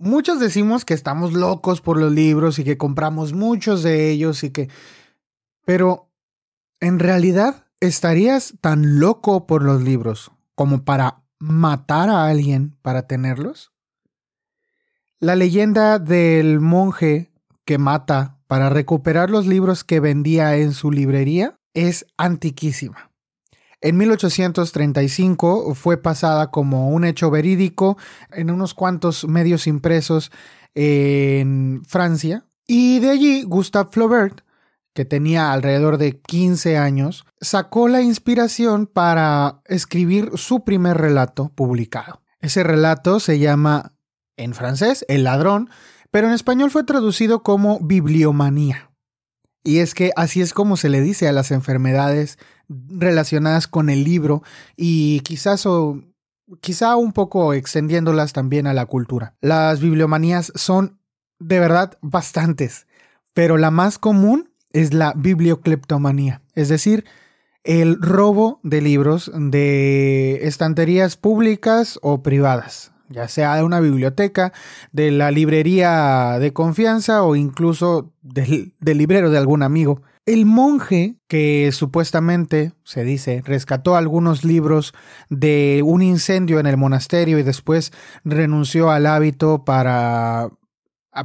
muchos decimos que estamos locos por los libros y que compramos muchos de ellos y que... Pero, ¿en realidad estarías tan loco por los libros como para matar a alguien para tenerlos? La leyenda del monje que mata para recuperar los libros que vendía en su librería es antiquísima. En 1835 fue pasada como un hecho verídico en unos cuantos medios impresos en Francia. Y de allí Gustave Flaubert, que tenía alrededor de 15 años, sacó la inspiración para escribir su primer relato publicado. Ese relato se llama en francés, El ladrón, pero en español fue traducido como bibliomanía. Y es que así es como se le dice a las enfermedades relacionadas con el libro y quizás o quizá un poco extendiéndolas también a la cultura. Las bibliomanías son de verdad bastantes, pero la más común es la bibliocleptomanía, es decir, el robo de libros de estanterías públicas o privadas ya sea de una biblioteca, de la librería de confianza o incluso del, librero de algún amigo. El monje, que supuestamente, se dice, rescató algunos libros de un incendio en el monasterio y después renunció al hábito para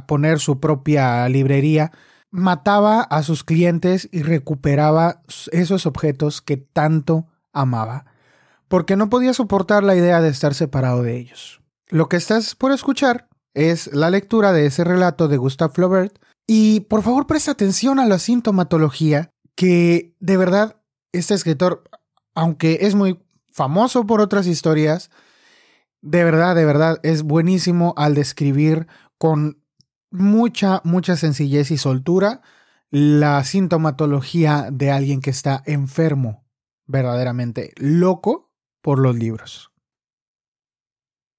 poner su propia librería, mataba a sus clientes y recuperaba esos objetos que tanto amaba, porque no podía soportar la idea de estar separado de ellos. Lo que estás por escuchar es la lectura de ese relato de Gustave Flaubert y por favor presta atención a la sintomatología que de verdad este escritor, aunque es muy famoso por otras historias, de verdad, de verdad es buenísimo al describir con mucha, mucha sencillez y soltura la sintomatología de alguien que está enfermo, verdaderamente loco por los libros.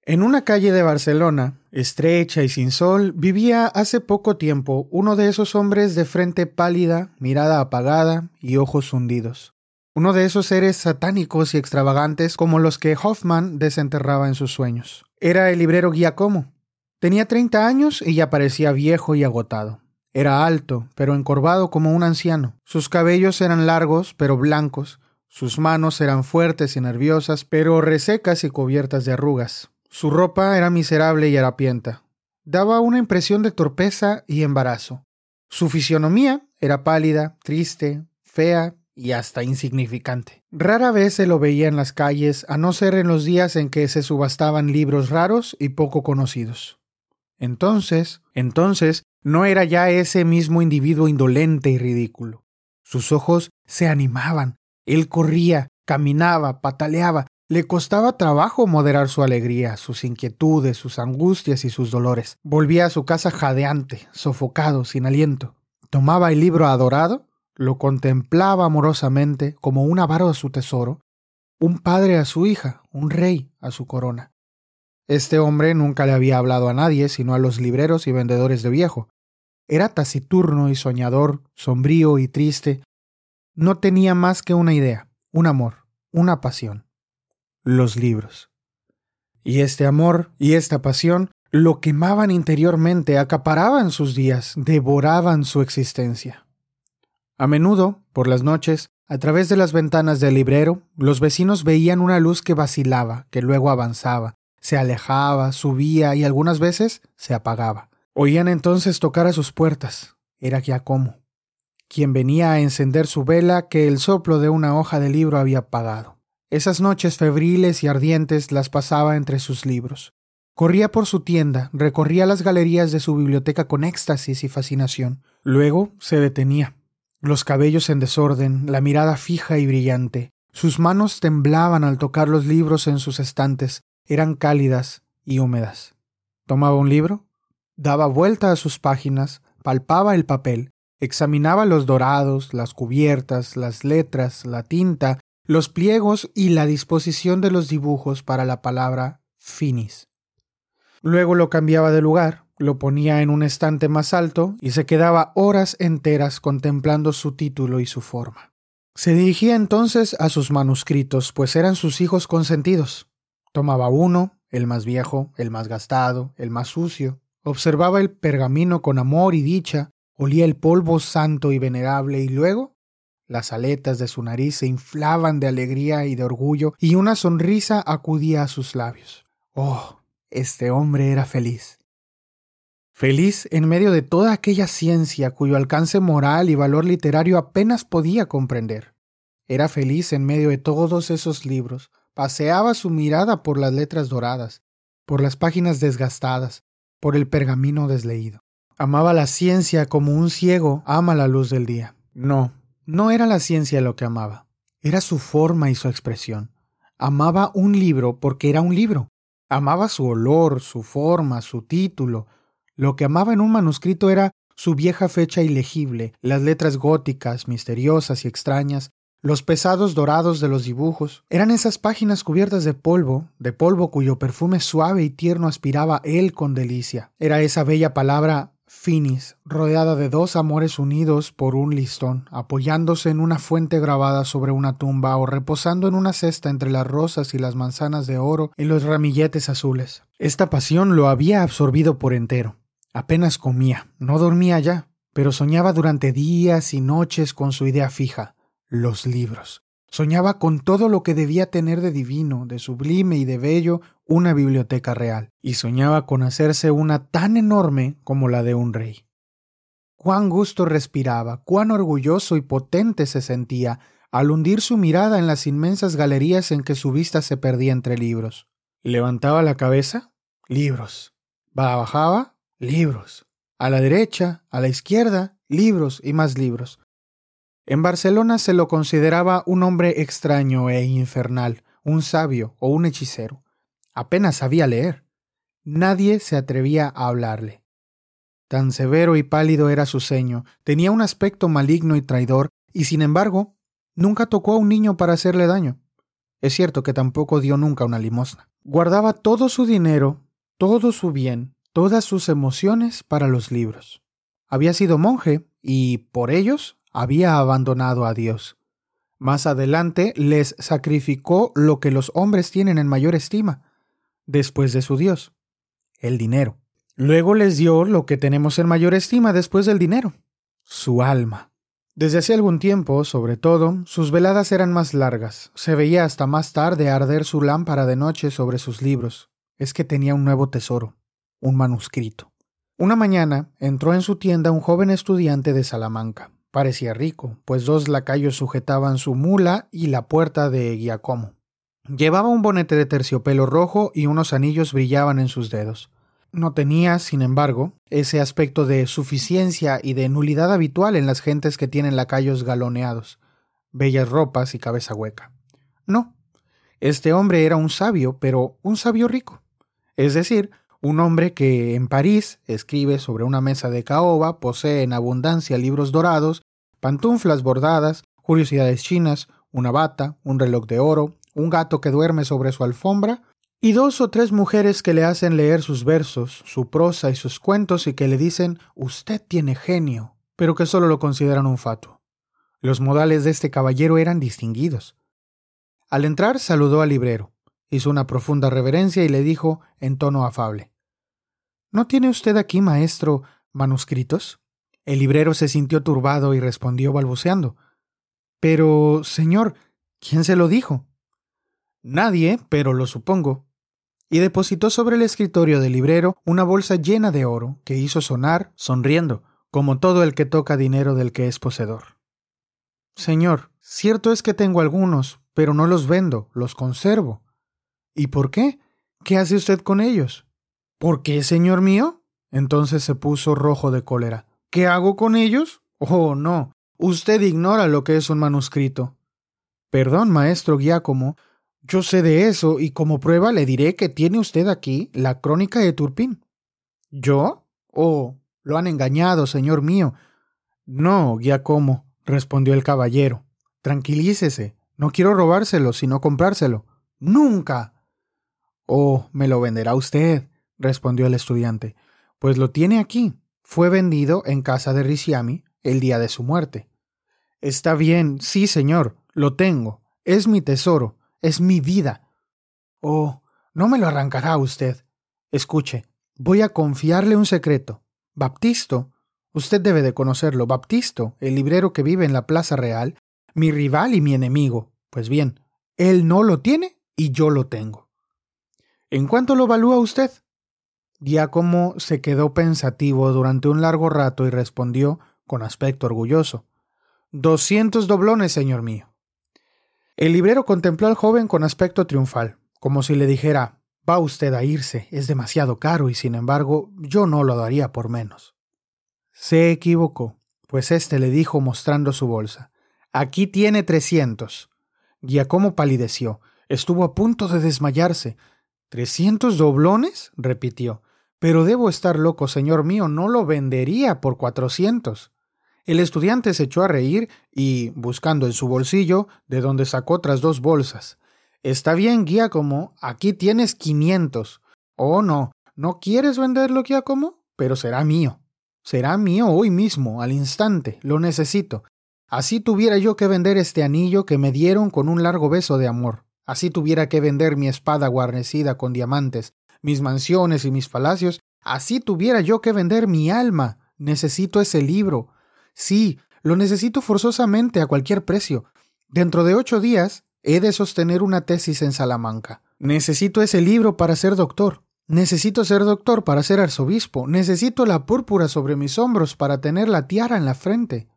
En una calle de Barcelona, estrecha y sin sol, vivía hace poco tiempo uno de esos hombres de frente pálida, mirada apagada y ojos hundidos. Uno de esos seres satánicos y extravagantes como los que Hoffman desenterraba en sus sueños. Era el librero Giacomo. Tenía treinta años y ya parecía viejo y agotado. Era alto, pero encorvado como un anciano. Sus cabellos eran largos, pero blancos. Sus manos eran fuertes y nerviosas, pero resecas y cubiertas de arrugas. Su ropa era miserable y harapienta. Daba una impresión de torpeza y embarazo. Su fisionomía era pálida, triste, fea y hasta insignificante. Rara vez se lo veía en las calles, a no ser en los días en que se subastaban libros raros y poco conocidos. Entonces, entonces, no era ya ese mismo individuo indolente y ridículo. Sus ojos se animaban, él corría, caminaba, pataleaba, le costaba trabajo moderar su alegría, sus inquietudes, sus angustias y sus dolores. Volvía a su casa jadeante, sofocado, sin aliento. Tomaba el libro adorado, lo contemplaba amorosamente como un avaro a su tesoro, un padre a su hija, un rey a su corona. Este hombre nunca le había hablado a nadie sino a los libreros y vendedores de viejo. Era taciturno y soñador, sombrío y triste. No tenía más que una idea, un amor, una pasión los libros. Y este amor y esta pasión lo quemaban interiormente, acaparaban sus días, devoraban su existencia. A menudo, por las noches, a través de las ventanas del librero, los vecinos veían una luz que vacilaba, que luego avanzaba, se alejaba, subía y algunas veces se apagaba. Oían entonces tocar a sus puertas. Era Giacomo, quien venía a encender su vela que el soplo de una hoja de libro había apagado. Esas noches febriles y ardientes las pasaba entre sus libros. Corría por su tienda, recorría las galerías de su biblioteca con éxtasis y fascinación. Luego se detenía, los cabellos en desorden, la mirada fija y brillante. Sus manos temblaban al tocar los libros en sus estantes, eran cálidas y húmedas. Tomaba un libro, daba vuelta a sus páginas, palpaba el papel, examinaba los dorados, las cubiertas, las letras, la tinta, los pliegos y la disposición de los dibujos para la palabra finis. Luego lo cambiaba de lugar, lo ponía en un estante más alto y se quedaba horas enteras contemplando su título y su forma. Se dirigía entonces a sus manuscritos, pues eran sus hijos consentidos. Tomaba uno, el más viejo, el más gastado, el más sucio, observaba el pergamino con amor y dicha, olía el polvo santo y venerable y luego las aletas de su nariz se inflaban de alegría y de orgullo y una sonrisa acudía a sus labios. Oh, este hombre era feliz. Feliz en medio de toda aquella ciencia cuyo alcance moral y valor literario apenas podía comprender. Era feliz en medio de todos esos libros. Paseaba su mirada por las letras doradas, por las páginas desgastadas, por el pergamino desleído. Amaba la ciencia como un ciego ama la luz del día. No, no era la ciencia lo que amaba, era su forma y su expresión. Amaba un libro porque era un libro. Amaba su olor, su forma, su título. Lo que amaba en un manuscrito era su vieja fecha ilegible, las letras góticas, misteriosas y extrañas, los pesados dorados de los dibujos. Eran esas páginas cubiertas de polvo, de polvo cuyo perfume suave y tierno aspiraba él con delicia. Era esa bella palabra Finis, rodeada de dos amores unidos por un listón, apoyándose en una fuente grabada sobre una tumba o reposando en una cesta entre las rosas y las manzanas de oro y los ramilletes azules. Esta pasión lo había absorbido por entero. Apenas comía, no dormía ya, pero soñaba durante días y noches con su idea fija, los libros. Soñaba con todo lo que debía tener de divino, de sublime y de bello una biblioteca real, y soñaba con hacerse una tan enorme como la de un rey. Cuán gusto respiraba, cuán orgulloso y potente se sentía al hundir su mirada en las inmensas galerías en que su vista se perdía entre libros. Levantaba la cabeza, libros. Bajaba, libros. A la derecha, a la izquierda, libros y más libros. En Barcelona se lo consideraba un hombre extraño e infernal, un sabio o un hechicero. Apenas sabía leer. Nadie se atrevía a hablarle. Tan severo y pálido era su ceño, tenía un aspecto maligno y traidor, y sin embargo, nunca tocó a un niño para hacerle daño. Es cierto que tampoco dio nunca una limosna. Guardaba todo su dinero, todo su bien, todas sus emociones para los libros. Había sido monje y, por ellos, había abandonado a Dios. Más adelante les sacrificó lo que los hombres tienen en mayor estima, después de su Dios, el dinero. Luego les dio lo que tenemos en mayor estima después del dinero, su alma. Desde hace algún tiempo, sobre todo, sus veladas eran más largas. Se veía hasta más tarde arder su lámpara de noche sobre sus libros. Es que tenía un nuevo tesoro, un manuscrito. Una mañana entró en su tienda un joven estudiante de Salamanca. Parecía rico, pues dos lacayos sujetaban su mula y la puerta de Giacomo. Llevaba un bonete de terciopelo rojo y unos anillos brillaban en sus dedos. No tenía, sin embargo, ese aspecto de suficiencia y de nulidad habitual en las gentes que tienen lacayos galoneados, bellas ropas y cabeza hueca. No, este hombre era un sabio, pero un sabio rico. Es decir, un hombre que en París escribe sobre una mesa de caoba, posee en abundancia libros dorados, pantuflas bordadas, curiosidades chinas, una bata, un reloj de oro, un gato que duerme sobre su alfombra, y dos o tres mujeres que le hacen leer sus versos, su prosa y sus cuentos y que le dicen Usted tiene genio, pero que solo lo consideran un fatuo. Los modales de este caballero eran distinguidos. Al entrar saludó al librero, hizo una profunda reverencia y le dijo en tono afable ¿No tiene usted aquí, maestro, manuscritos? El librero se sintió turbado y respondió balbuceando Pero, señor, ¿quién se lo dijo? Nadie, pero lo supongo. Y depositó sobre el escritorio del librero una bolsa llena de oro, que hizo sonar, sonriendo, como todo el que toca dinero del que es poseedor. Señor, cierto es que tengo algunos, pero no los vendo, los conservo. ¿Y por qué? ¿Qué hace usted con ellos? ¿Por qué, señor mío? Entonces se puso rojo de cólera. ¿Qué hago con ellos? Oh, no. Usted ignora lo que es un manuscrito. Perdón, maestro Giacomo, yo sé de eso y como prueba le diré que tiene usted aquí la crónica de Turpín. ¿Yo? Oh, lo han engañado, señor mío. No, Giacomo, respondió el caballero. Tranquilícese. No quiero robárselo, sino comprárselo. Nunca. Oh, me lo venderá usted, respondió el estudiante. Pues lo tiene aquí. Fue vendido en casa de Riciami el día de su muerte. Está bien, sí, señor, lo tengo. Es mi tesoro es mi vida. Oh, no me lo arrancará usted. Escuche, voy a confiarle un secreto. Baptisto, usted debe de conocerlo, Baptisto, el librero que vive en la Plaza Real, mi rival y mi enemigo. Pues bien, él no lo tiene y yo lo tengo. ¿En cuánto lo evalúa usted? Giacomo se quedó pensativo durante un largo rato y respondió con aspecto orgulloso. Doscientos doblones, señor mío. El librero contempló al joven con aspecto triunfal, como si le dijera Va usted a irse, es demasiado caro y sin embargo yo no lo daría por menos. Se equivocó, pues éste le dijo mostrando su bolsa Aquí tiene trescientos. Giacomo palideció. Estuvo a punto de desmayarse. ¿Trescientos doblones? repitió. Pero debo estar loco, señor mío, no lo vendería por cuatrocientos. El estudiante se echó a reír y, buscando en su bolsillo, de donde sacó otras dos bolsas. Está bien, Giacomo, aquí tienes quinientos. Oh, no, ¿no quieres venderlo, Giacomo? Pero será mío. Será mío hoy mismo, al instante. Lo necesito. Así tuviera yo que vender este anillo que me dieron con un largo beso de amor. Así tuviera que vender mi espada guarnecida con diamantes, mis mansiones y mis palacios. Así tuviera yo que vender mi alma. Necesito ese libro. Sí, lo necesito forzosamente a cualquier precio. Dentro de ocho días he de sostener una tesis en Salamanca. Necesito ese libro para ser doctor. Necesito ser doctor para ser arzobispo. Necesito la púrpura sobre mis hombros para tener la tiara en la frente.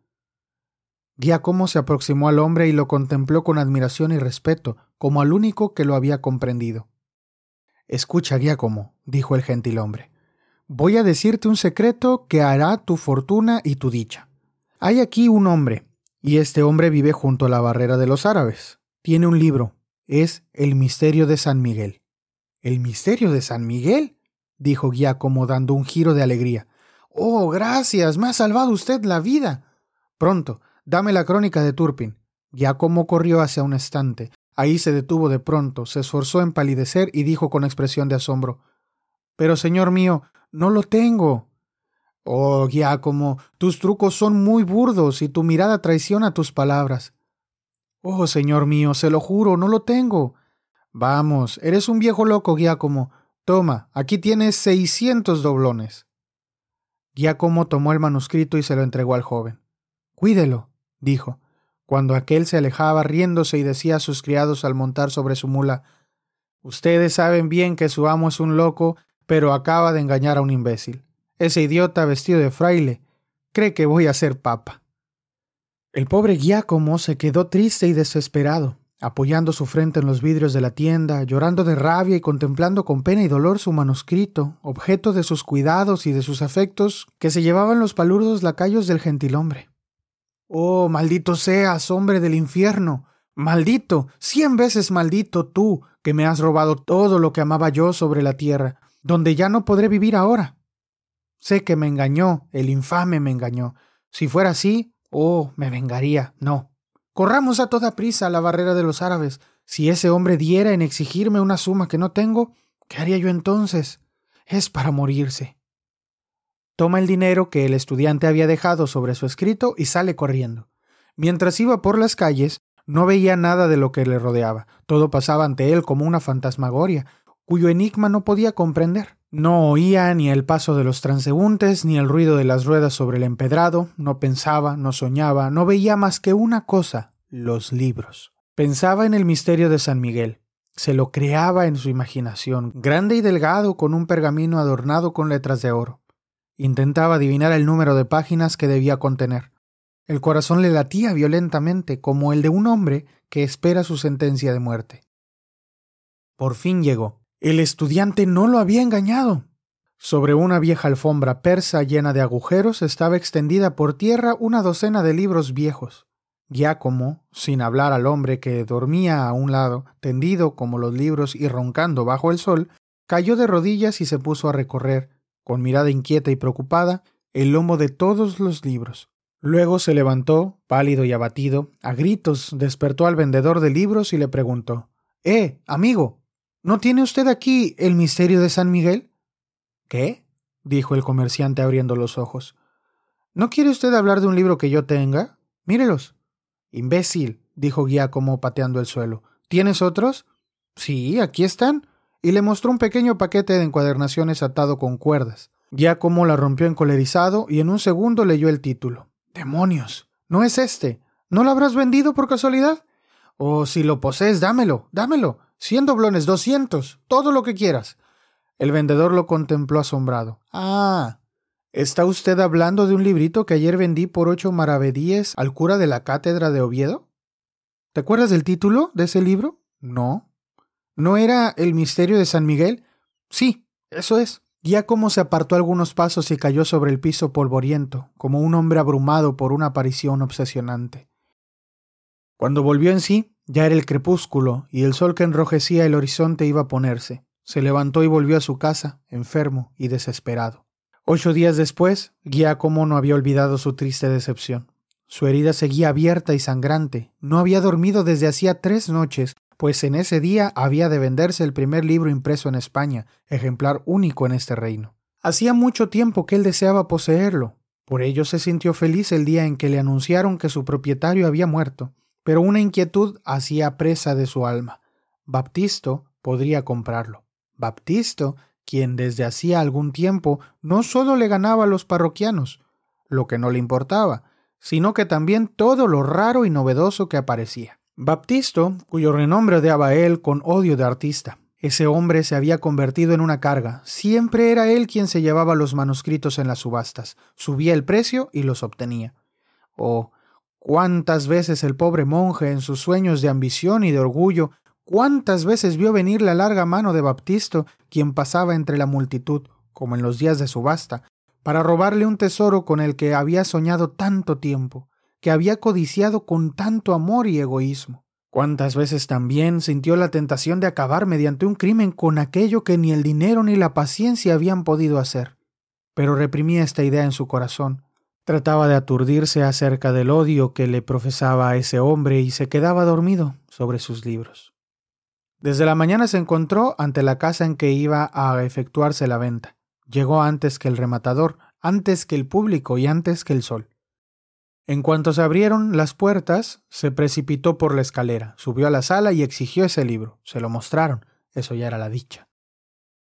Giacomo se aproximó al hombre y lo contempló con admiración y respeto, como al único que lo había comprendido. Escucha, Giacomo, dijo el gentil hombre. Voy a decirte un secreto que hará tu fortuna y tu dicha. Hay aquí un hombre, y este hombre vive junto a la barrera de los árabes. Tiene un libro. Es El misterio de San Miguel. ¿El misterio de San Miguel? dijo Giacomo dando un giro de alegría. Oh, gracias. Me ha salvado usted la vida. Pronto, Dame la crónica de Turpin. Giacomo corrió hacia un estante. Ahí se detuvo de pronto, se esforzó en palidecer y dijo con expresión de asombro Pero, señor mío, no lo tengo. Oh, Giacomo, tus trucos son muy burdos y tu mirada traiciona tus palabras. Oh, señor mío, se lo juro, no lo tengo. Vamos, eres un viejo loco, Giacomo. Toma, aquí tienes seiscientos doblones. Giacomo tomó el manuscrito y se lo entregó al joven. Cuídelo, dijo, cuando aquel se alejaba riéndose y decía a sus criados al montar sobre su mula Ustedes saben bien que su amo es un loco, pero acaba de engañar a un imbécil. Ese idiota vestido de fraile cree que voy a ser papa. El pobre Giacomo se quedó triste y desesperado, apoyando su frente en los vidrios de la tienda, llorando de rabia y contemplando con pena y dolor su manuscrito, objeto de sus cuidados y de sus afectos, que se llevaban los palurdos lacayos del gentilhombre. Oh, maldito seas, hombre del infierno. Maldito, cien veces maldito tú, que me has robado todo lo que amaba yo sobre la tierra, donde ya no podré vivir ahora. Sé que me engañó, el infame me engañó. Si fuera así, oh, me vengaría. No. Corramos a toda prisa a la barrera de los árabes. Si ese hombre diera en exigirme una suma que no tengo, ¿qué haría yo entonces? Es para morirse. Toma el dinero que el estudiante había dejado sobre su escrito y sale corriendo. Mientras iba por las calles, no veía nada de lo que le rodeaba. Todo pasaba ante él como una fantasmagoria, cuyo enigma no podía comprender. No oía ni el paso de los transeúntes, ni el ruido de las ruedas sobre el empedrado, no pensaba, no soñaba, no veía más que una cosa, los libros. Pensaba en el misterio de San Miguel, se lo creaba en su imaginación, grande y delgado, con un pergamino adornado con letras de oro. Intentaba adivinar el número de páginas que debía contener. El corazón le latía violentamente como el de un hombre que espera su sentencia de muerte. Por fin llegó. El estudiante no lo había engañado. Sobre una vieja alfombra persa llena de agujeros estaba extendida por tierra una docena de libros viejos. Giacomo, sin hablar al hombre que dormía a un lado, tendido como los libros y roncando bajo el sol, cayó de rodillas y se puso a recorrer, con mirada inquieta y preocupada, el lomo de todos los libros. Luego se levantó, pálido y abatido, a gritos despertó al vendedor de libros y le preguntó Eh, amigo, ¿no tiene usted aquí el misterio de San Miguel? ¿Qué? dijo el comerciante abriendo los ojos. ¿No quiere usted hablar de un libro que yo tenga? Mírelos. Imbécil, dijo Giacomo pateando el suelo. ¿Tienes otros? Sí, aquí están. Y le mostró un pequeño paquete de encuadernaciones atado con cuerdas. Giacomo la rompió encolerizado y en un segundo leyó el título. ¡Demonios! ¿No es este? ¿No lo habrás vendido por casualidad? O si lo posees, dámelo, dámelo. Cien doblones, doscientos, todo lo que quieras. El vendedor lo contempló asombrado. Ah, ¿está usted hablando de un librito que ayer vendí por ocho maravedíes al cura de la cátedra de Oviedo? ¿Te acuerdas del título de ese libro? No. ¿No era El misterio de San Miguel? Sí, eso es. Giacomo se apartó algunos pasos y cayó sobre el piso polvoriento, como un hombre abrumado por una aparición obsesionante. Cuando volvió en sí, ya era el crepúsculo y el sol que enrojecía el horizonte iba a ponerse. Se levantó y volvió a su casa, enfermo y desesperado. Ocho días después, Giacomo no había olvidado su triste decepción. Su herida seguía abierta y sangrante. No había dormido desde hacía tres noches, pues en ese día había de venderse el primer libro impreso en España, ejemplar único en este reino. Hacía mucho tiempo que él deseaba poseerlo. Por ello se sintió feliz el día en que le anunciaron que su propietario había muerto, pero una inquietud hacía presa de su alma. Baptisto podría comprarlo. Baptisto, quien desde hacía algún tiempo no solo le ganaba a los parroquianos, lo que no le importaba, sino que también todo lo raro y novedoso que aparecía. Baptisto, cuyo renombre odiaba él con odio de artista. Ese hombre se había convertido en una carga. Siempre era él quien se llevaba los manuscritos en las subastas, subía el precio y los obtenía. Oh, cuántas veces el pobre monje, en sus sueños de ambición y de orgullo, ¿Cuántas veces vio venir la larga mano de Baptisto, quien pasaba entre la multitud, como en los días de subasta, para robarle un tesoro con el que había soñado tanto tiempo, que había codiciado con tanto amor y egoísmo? ¿Cuántas veces también sintió la tentación de acabar mediante un crimen con aquello que ni el dinero ni la paciencia habían podido hacer? Pero reprimía esta idea en su corazón. Trataba de aturdirse acerca del odio que le profesaba a ese hombre y se quedaba dormido sobre sus libros. Desde la mañana se encontró ante la casa en que iba a efectuarse la venta. Llegó antes que el rematador, antes que el público y antes que el sol. En cuanto se abrieron las puertas, se precipitó por la escalera, subió a la sala y exigió ese libro. Se lo mostraron. Eso ya era la dicha.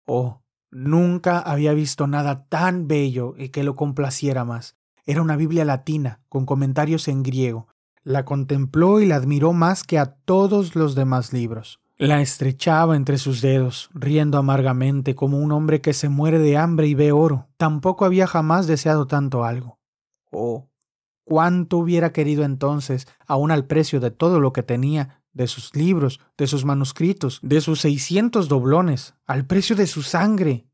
Oh, nunca había visto nada tan bello y que lo complaciera más. Era una Biblia latina, con comentarios en griego. La contempló y la admiró más que a todos los demás libros. La estrechaba entre sus dedos, riendo amargamente como un hombre que se muere de hambre y ve oro. Tampoco había jamás deseado tanto algo. Oh, cuánto hubiera querido entonces, aun al precio de todo lo que tenía, de sus libros, de sus manuscritos, de sus seiscientos doblones, al precio de su sangre.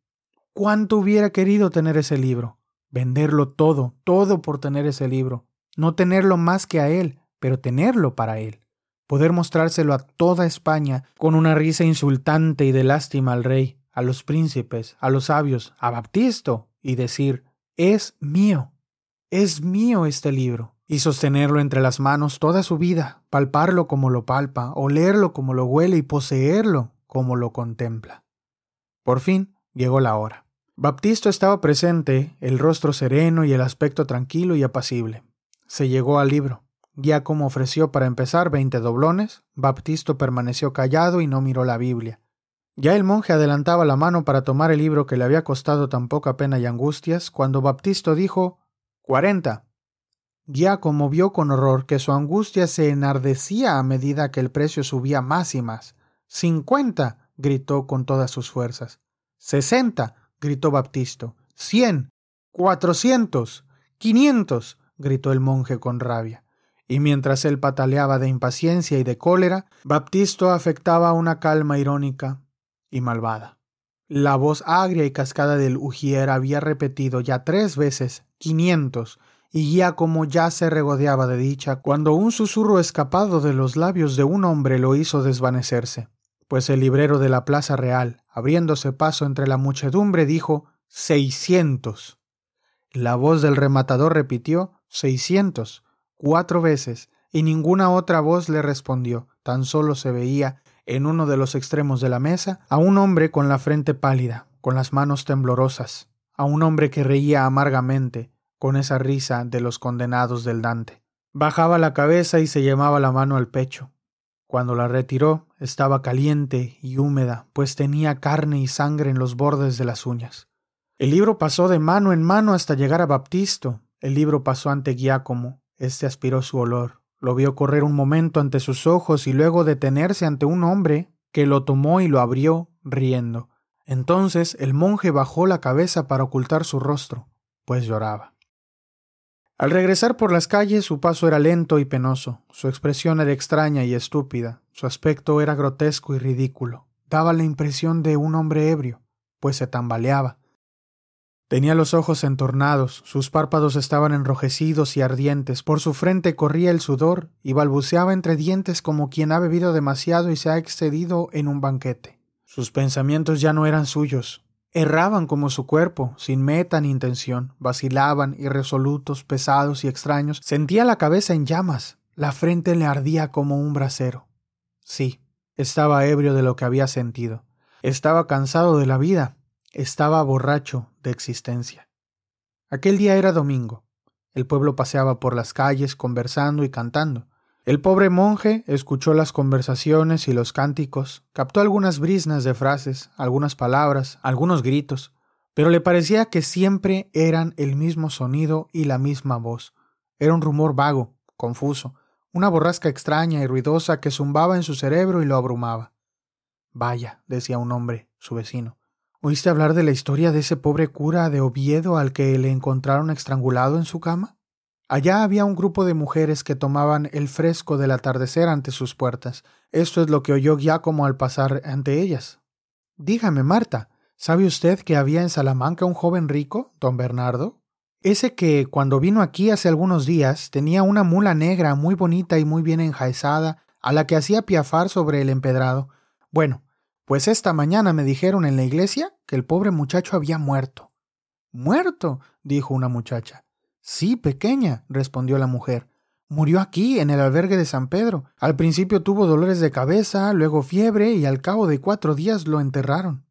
Cuánto hubiera querido tener ese libro, venderlo todo, todo por tener ese libro, no tenerlo más que a él, pero tenerlo para él. Poder mostrárselo a toda España con una risa insultante y de lástima al rey, a los príncipes, a los sabios, a Baptisto, y decir, es mío, es mío este libro, y sostenerlo entre las manos toda su vida, palparlo como lo palpa, olerlo como lo huele y poseerlo como lo contempla. Por fin llegó la hora. Baptisto estaba presente, el rostro sereno y el aspecto tranquilo y apacible. Se llegó al libro. Giacomo ofreció para empezar veinte doblones, Baptisto permaneció callado y no miró la Biblia. Ya el monje adelantaba la mano para tomar el libro que le había costado tan poca pena y angustias, cuando Baptisto dijo cuarenta. Giacomo vio con horror que su angustia se enardecía a medida que el precio subía más y más. cincuenta. gritó con todas sus fuerzas. sesenta. gritó Baptisto. cien. cuatrocientos. quinientos. gritó el monje con rabia y mientras él pataleaba de impaciencia y de cólera, Baptisto afectaba una calma irónica y malvada. La voz agria y cascada del Ujier había repetido ya tres veces quinientos, y ya como ya se regodeaba de dicha cuando un susurro escapado de los labios de un hombre lo hizo desvanecerse, pues el librero de la Plaza Real, abriéndose paso entre la muchedumbre, dijo seiscientos. La voz del rematador repitió seiscientos, cuatro veces, y ninguna otra voz le respondió. Tan solo se veía, en uno de los extremos de la mesa, a un hombre con la frente pálida, con las manos temblorosas, a un hombre que reía amargamente, con esa risa de los condenados del Dante. Bajaba la cabeza y se llamaba la mano al pecho. Cuando la retiró, estaba caliente y húmeda, pues tenía carne y sangre en los bordes de las uñas. El libro pasó de mano en mano hasta llegar a Baptisto. El libro pasó ante Giacomo. Este aspiró su olor. Lo vio correr un momento ante sus ojos y luego detenerse ante un hombre que lo tomó y lo abrió, riendo. Entonces el monje bajó la cabeza para ocultar su rostro, pues lloraba. Al regresar por las calles su paso era lento y penoso, su expresión era extraña y estúpida, su aspecto era grotesco y ridículo, daba la impresión de un hombre ebrio, pues se tambaleaba. Tenía los ojos entornados, sus párpados estaban enrojecidos y ardientes, por su frente corría el sudor y balbuceaba entre dientes como quien ha bebido demasiado y se ha excedido en un banquete. Sus pensamientos ya no eran suyos. Erraban como su cuerpo, sin meta ni intención, vacilaban, irresolutos, pesados y extraños. Sentía la cabeza en llamas, la frente le ardía como un brasero. Sí, estaba ebrio de lo que había sentido. Estaba cansado de la vida. Estaba borracho de existencia. Aquel día era domingo. El pueblo paseaba por las calles conversando y cantando. El pobre monje escuchó las conversaciones y los cánticos, captó algunas brisnas de frases, algunas palabras, algunos gritos, pero le parecía que siempre eran el mismo sonido y la misma voz. Era un rumor vago, confuso, una borrasca extraña y ruidosa que zumbaba en su cerebro y lo abrumaba. Vaya, decía un hombre, su vecino. ¿Oíste hablar de la historia de ese pobre cura de Oviedo al que le encontraron estrangulado en su cama? Allá había un grupo de mujeres que tomaban el fresco del atardecer ante sus puertas. Esto es lo que oyó Giacomo al pasar ante ellas. Dígame, Marta, ¿sabe usted que había en Salamanca un joven rico, don Bernardo? Ese que, cuando vino aquí hace algunos días, tenía una mula negra muy bonita y muy bien enjaezada, a la que hacía piafar sobre el empedrado. Bueno, pues esta mañana me dijeron en la iglesia que el pobre muchacho había muerto. ¿Muerto? dijo una muchacha. Sí, pequeña, respondió la mujer. Murió aquí, en el albergue de San Pedro. Al principio tuvo dolores de cabeza, luego fiebre, y al cabo de cuatro días lo enterraron.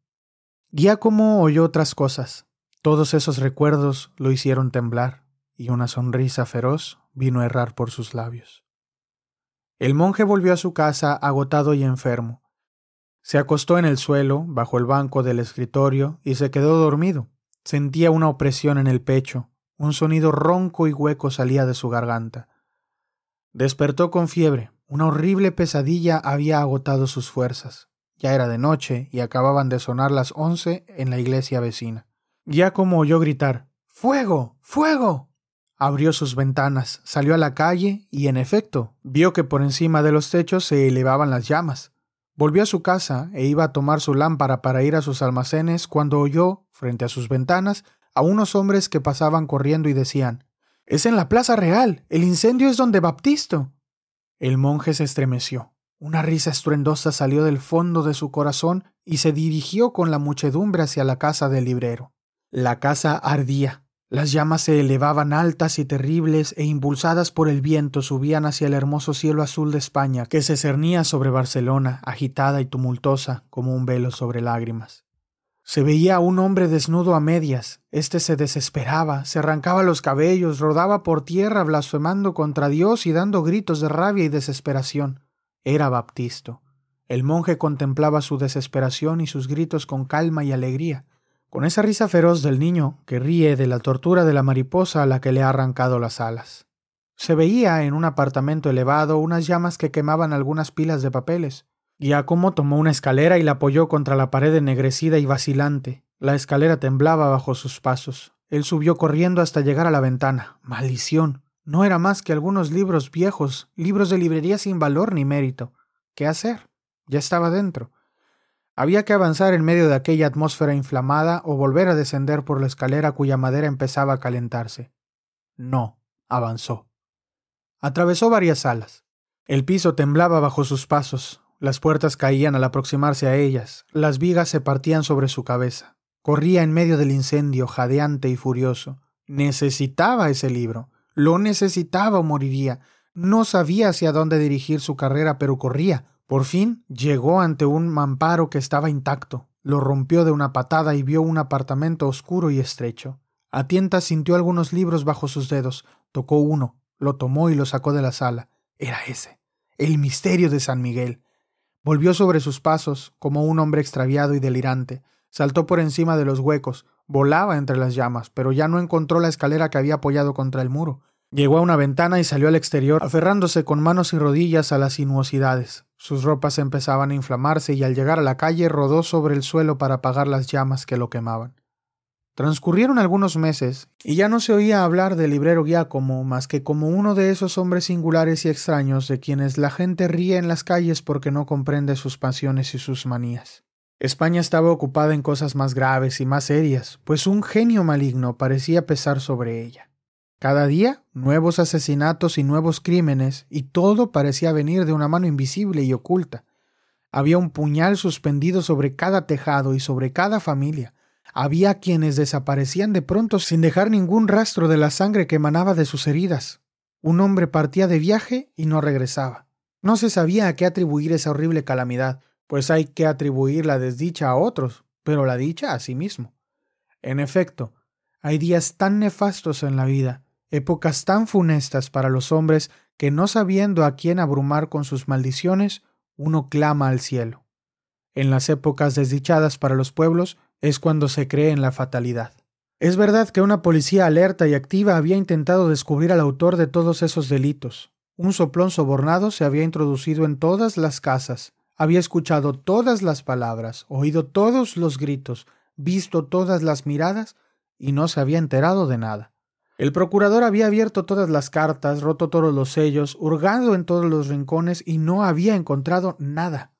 Giacomo oyó otras cosas. Todos esos recuerdos lo hicieron temblar, y una sonrisa feroz vino a errar por sus labios. El monje volvió a su casa agotado y enfermo. Se acostó en el suelo, bajo el banco del escritorio, y se quedó dormido. Sentía una opresión en el pecho, un sonido ronco y hueco salía de su garganta. Despertó con fiebre. Una horrible pesadilla había agotado sus fuerzas. Ya era de noche y acababan de sonar las once en la iglesia vecina. Ya como oyó gritar ¡Fuego! ¡Fuego! Abrió sus ventanas, salió a la calle y, en efecto, vio que por encima de los techos se elevaban las llamas. Volvió a su casa e iba a tomar su lámpara para ir a sus almacenes cuando oyó, frente a sus ventanas, a unos hombres que pasaban corriendo y decían Es en la Plaza Real. El incendio es donde Baptisto. El monje se estremeció. Una risa estruendosa salió del fondo de su corazón y se dirigió con la muchedumbre hacia la casa del librero. La casa ardía. Las llamas se elevaban altas y terribles e impulsadas por el viento subían hacia el hermoso cielo azul de España que se cernía sobre Barcelona, agitada y tumultuosa como un velo sobre lágrimas. Se veía a un hombre desnudo a medias. Este se desesperaba, se arrancaba los cabellos, rodaba por tierra blasfemando contra Dios y dando gritos de rabia y desesperación. Era Baptisto. El monje contemplaba su desesperación y sus gritos con calma y alegría, con esa risa feroz del niño que ríe de la tortura de la mariposa a la que le ha arrancado las alas. Se veía en un apartamento elevado unas llamas que quemaban algunas pilas de papeles. Giacomo tomó una escalera y la apoyó contra la pared ennegrecida y vacilante. La escalera temblaba bajo sus pasos. Él subió corriendo hasta llegar a la ventana. Maldición. No era más que algunos libros viejos, libros de librería sin valor ni mérito. ¿Qué hacer? Ya estaba dentro. Había que avanzar en medio de aquella atmósfera inflamada o volver a descender por la escalera cuya madera empezaba a calentarse. No, avanzó. Atravesó varias salas. El piso temblaba bajo sus pasos. Las puertas caían al aproximarse a ellas, las vigas se partían sobre su cabeza. Corría en medio del incendio, jadeante y furioso. Necesitaba ese libro. Lo necesitaba o moriría. No sabía hacia dónde dirigir su carrera, pero corría. Por fin llegó ante un mamparo que estaba intacto. Lo rompió de una patada y vio un apartamento oscuro y estrecho. A tientas sintió algunos libros bajo sus dedos. Tocó uno, lo tomó y lo sacó de la sala. Era ese. el misterio de San Miguel. Volvió sobre sus pasos, como un hombre extraviado y delirante, saltó por encima de los huecos, volaba entre las llamas, pero ya no encontró la escalera que había apoyado contra el muro. Llegó a una ventana y salió al exterior, aferrándose con manos y rodillas a las sinuosidades. Sus ropas empezaban a inflamarse y al llegar a la calle rodó sobre el suelo para apagar las llamas que lo quemaban. Transcurrieron algunos meses, y ya no se oía hablar del librero Giacomo más que como uno de esos hombres singulares y extraños de quienes la gente ríe en las calles porque no comprende sus pasiones y sus manías. España estaba ocupada en cosas más graves y más serias, pues un genio maligno parecía pesar sobre ella. Cada día, nuevos asesinatos y nuevos crímenes, y todo parecía venir de una mano invisible y oculta. Había un puñal suspendido sobre cada tejado y sobre cada familia. Había quienes desaparecían de pronto sin dejar ningún rastro de la sangre que emanaba de sus heridas. Un hombre partía de viaje y no regresaba. No se sabía a qué atribuir esa horrible calamidad, pues hay que atribuir la desdicha a otros, pero la dicha a sí mismo. En efecto, hay días tan nefastos en la vida, épocas tan funestas para los hombres que no sabiendo a quién abrumar con sus maldiciones, uno clama al cielo. En las épocas desdichadas para los pueblos es cuando se cree en la fatalidad. Es verdad que una policía alerta y activa había intentado descubrir al autor de todos esos delitos. Un soplón sobornado se había introducido en todas las casas, había escuchado todas las palabras, oído todos los gritos, visto todas las miradas y no se había enterado de nada. El procurador había abierto todas las cartas, roto todos los sellos, hurgado en todos los rincones y no había encontrado nada.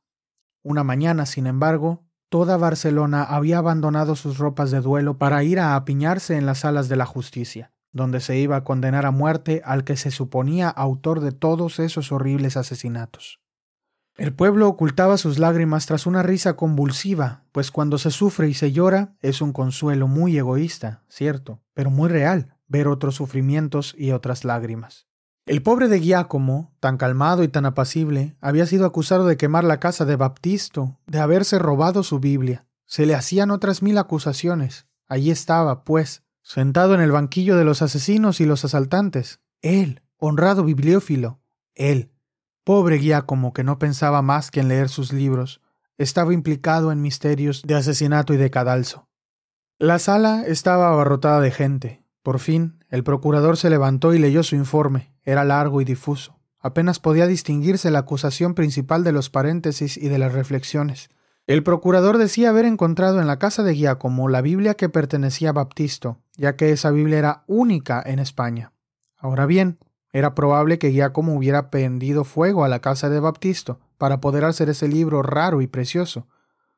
Una mañana, sin embargo, toda Barcelona había abandonado sus ropas de duelo para ir a apiñarse en las salas de la justicia, donde se iba a condenar a muerte al que se suponía autor de todos esos horribles asesinatos. El pueblo ocultaba sus lágrimas tras una risa convulsiva, pues cuando se sufre y se llora es un consuelo muy egoísta, cierto, pero muy real ver otros sufrimientos y otras lágrimas. El pobre de Giacomo, tan calmado y tan apacible, había sido acusado de quemar la casa de Baptisto, de haberse robado su Biblia. Se le hacían otras mil acusaciones. Allí estaba, pues, sentado en el banquillo de los asesinos y los asaltantes. Él, honrado bibliófilo. Él, pobre Giacomo que no pensaba más que en leer sus libros, estaba implicado en misterios de asesinato y de cadalso. La sala estaba abarrotada de gente, por fin, el procurador se levantó y leyó su informe. Era largo y difuso. Apenas podía distinguirse la acusación principal de los paréntesis y de las reflexiones. El procurador decía haber encontrado en la casa de Giacomo la Biblia que pertenecía a Baptisto, ya que esa Biblia era única en España. Ahora bien, era probable que Giacomo hubiera prendido fuego a la casa de Baptisto para poder hacer ese libro raro y precioso.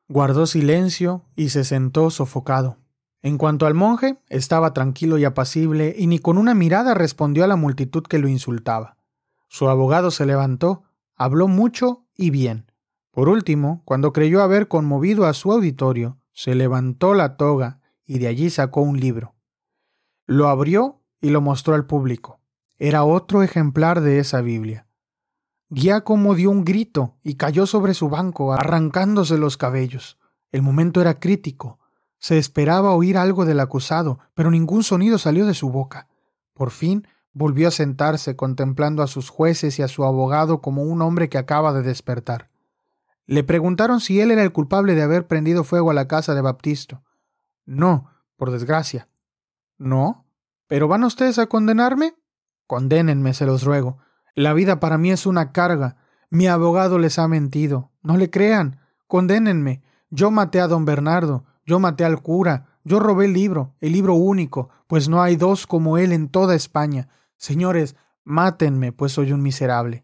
Guardó silencio y se sentó sofocado. En cuanto al monje, estaba tranquilo y apacible, y ni con una mirada respondió a la multitud que lo insultaba. Su abogado se levantó, habló mucho y bien. Por último, cuando creyó haber conmovido a su auditorio, se levantó la toga y de allí sacó un libro. Lo abrió y lo mostró al público. Era otro ejemplar de esa Biblia. Giacomo dio un grito y cayó sobre su banco, arrancándose los cabellos. El momento era crítico. Se esperaba oír algo del acusado, pero ningún sonido salió de su boca. Por fin volvió a sentarse contemplando a sus jueces y a su abogado como un hombre que acaba de despertar. Le preguntaron si él era el culpable de haber prendido fuego a la casa de Baptisto. No, por desgracia. ¿No? ¿Pero van ustedes a condenarme? Condénenme, se los ruego. La vida para mí es una carga. Mi abogado les ha mentido. No le crean. Condénenme. Yo maté a don Bernardo. Yo maté al cura, yo robé el libro, el libro único, pues no hay dos como él en toda España. Señores, mátenme, pues soy un miserable.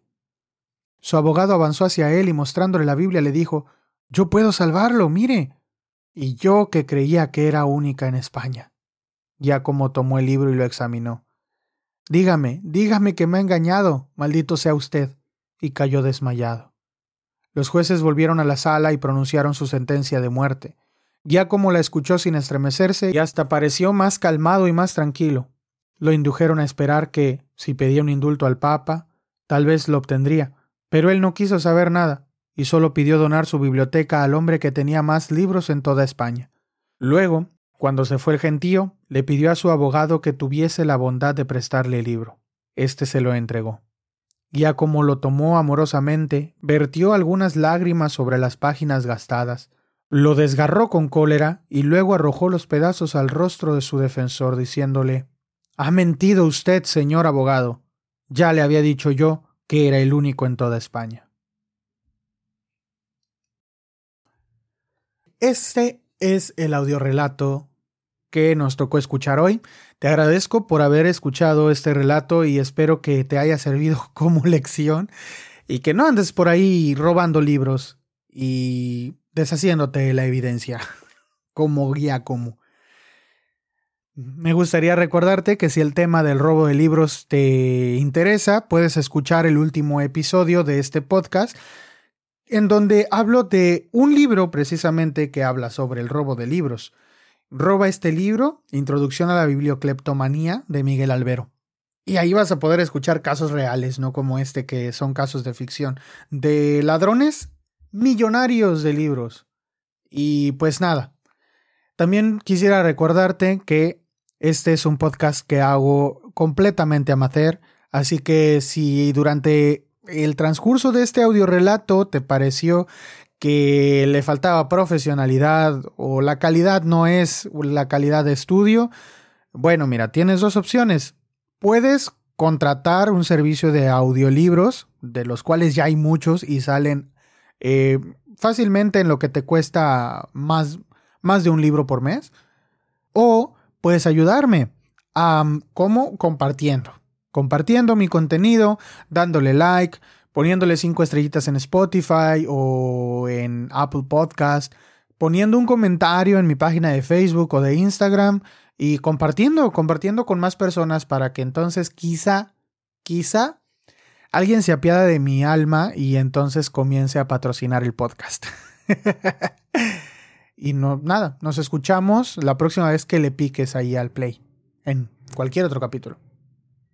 Su abogado avanzó hacia él y mostrándole la Biblia le dijo Yo puedo salvarlo, mire. Y yo que creía que era única en España. Ya como tomó el libro y lo examinó. Dígame, dígame que me ha engañado, maldito sea usted. Y cayó desmayado. Los jueces volvieron a la sala y pronunciaron su sentencia de muerte. Ya como la escuchó sin estremecerse y hasta pareció más calmado y más tranquilo. Lo indujeron a esperar que, si pedía un indulto al Papa, tal vez lo obtendría, pero él no quiso saber nada y solo pidió donar su biblioteca al hombre que tenía más libros en toda España. Luego, cuando se fue el gentío, le pidió a su abogado que tuviese la bondad de prestarle el libro. Este se lo entregó. como lo tomó amorosamente, vertió algunas lágrimas sobre las páginas gastadas, lo desgarró con cólera y luego arrojó los pedazos al rostro de su defensor, diciéndole Ha mentido usted, señor abogado. Ya le había dicho yo que era el único en toda España. Este es el audiorelato que nos tocó escuchar hoy. Te agradezco por haber escuchado este relato y espero que te haya servido como lección y que no andes por ahí robando libros y deshaciéndote la evidencia como guía como. Me gustaría recordarte que si el tema del robo de libros te interesa, puedes escuchar el último episodio de este podcast en donde hablo de un libro precisamente que habla sobre el robo de libros. Roba este libro, Introducción a la Bibliocleptomanía, de Miguel Albero. Y ahí vas a poder escuchar casos reales, no como este que son casos de ficción, de ladrones millonarios de libros. Y pues nada, también quisiera recordarte que este es un podcast que hago completamente amateur, así que si durante el transcurso de este audiorelato te pareció que le faltaba profesionalidad o la calidad no es la calidad de estudio, bueno, mira, tienes dos opciones. Puedes contratar un servicio de audiolibros, de los cuales ya hay muchos y salen eh, fácilmente en lo que te cuesta más, más de un libro por mes. O puedes ayudarme. a ¿Cómo? Compartiendo compartiendo mi contenido, dándole like, poniéndole cinco estrellitas en Spotify o en Apple Podcast, poniendo un comentario en mi página de Facebook o de Instagram y compartiendo, compartiendo con más personas para que entonces quizá, quizá alguien se apiada de mi alma y entonces comience a patrocinar el podcast. y no, nada, nos escuchamos la próxima vez que le piques ahí al play, en cualquier otro capítulo.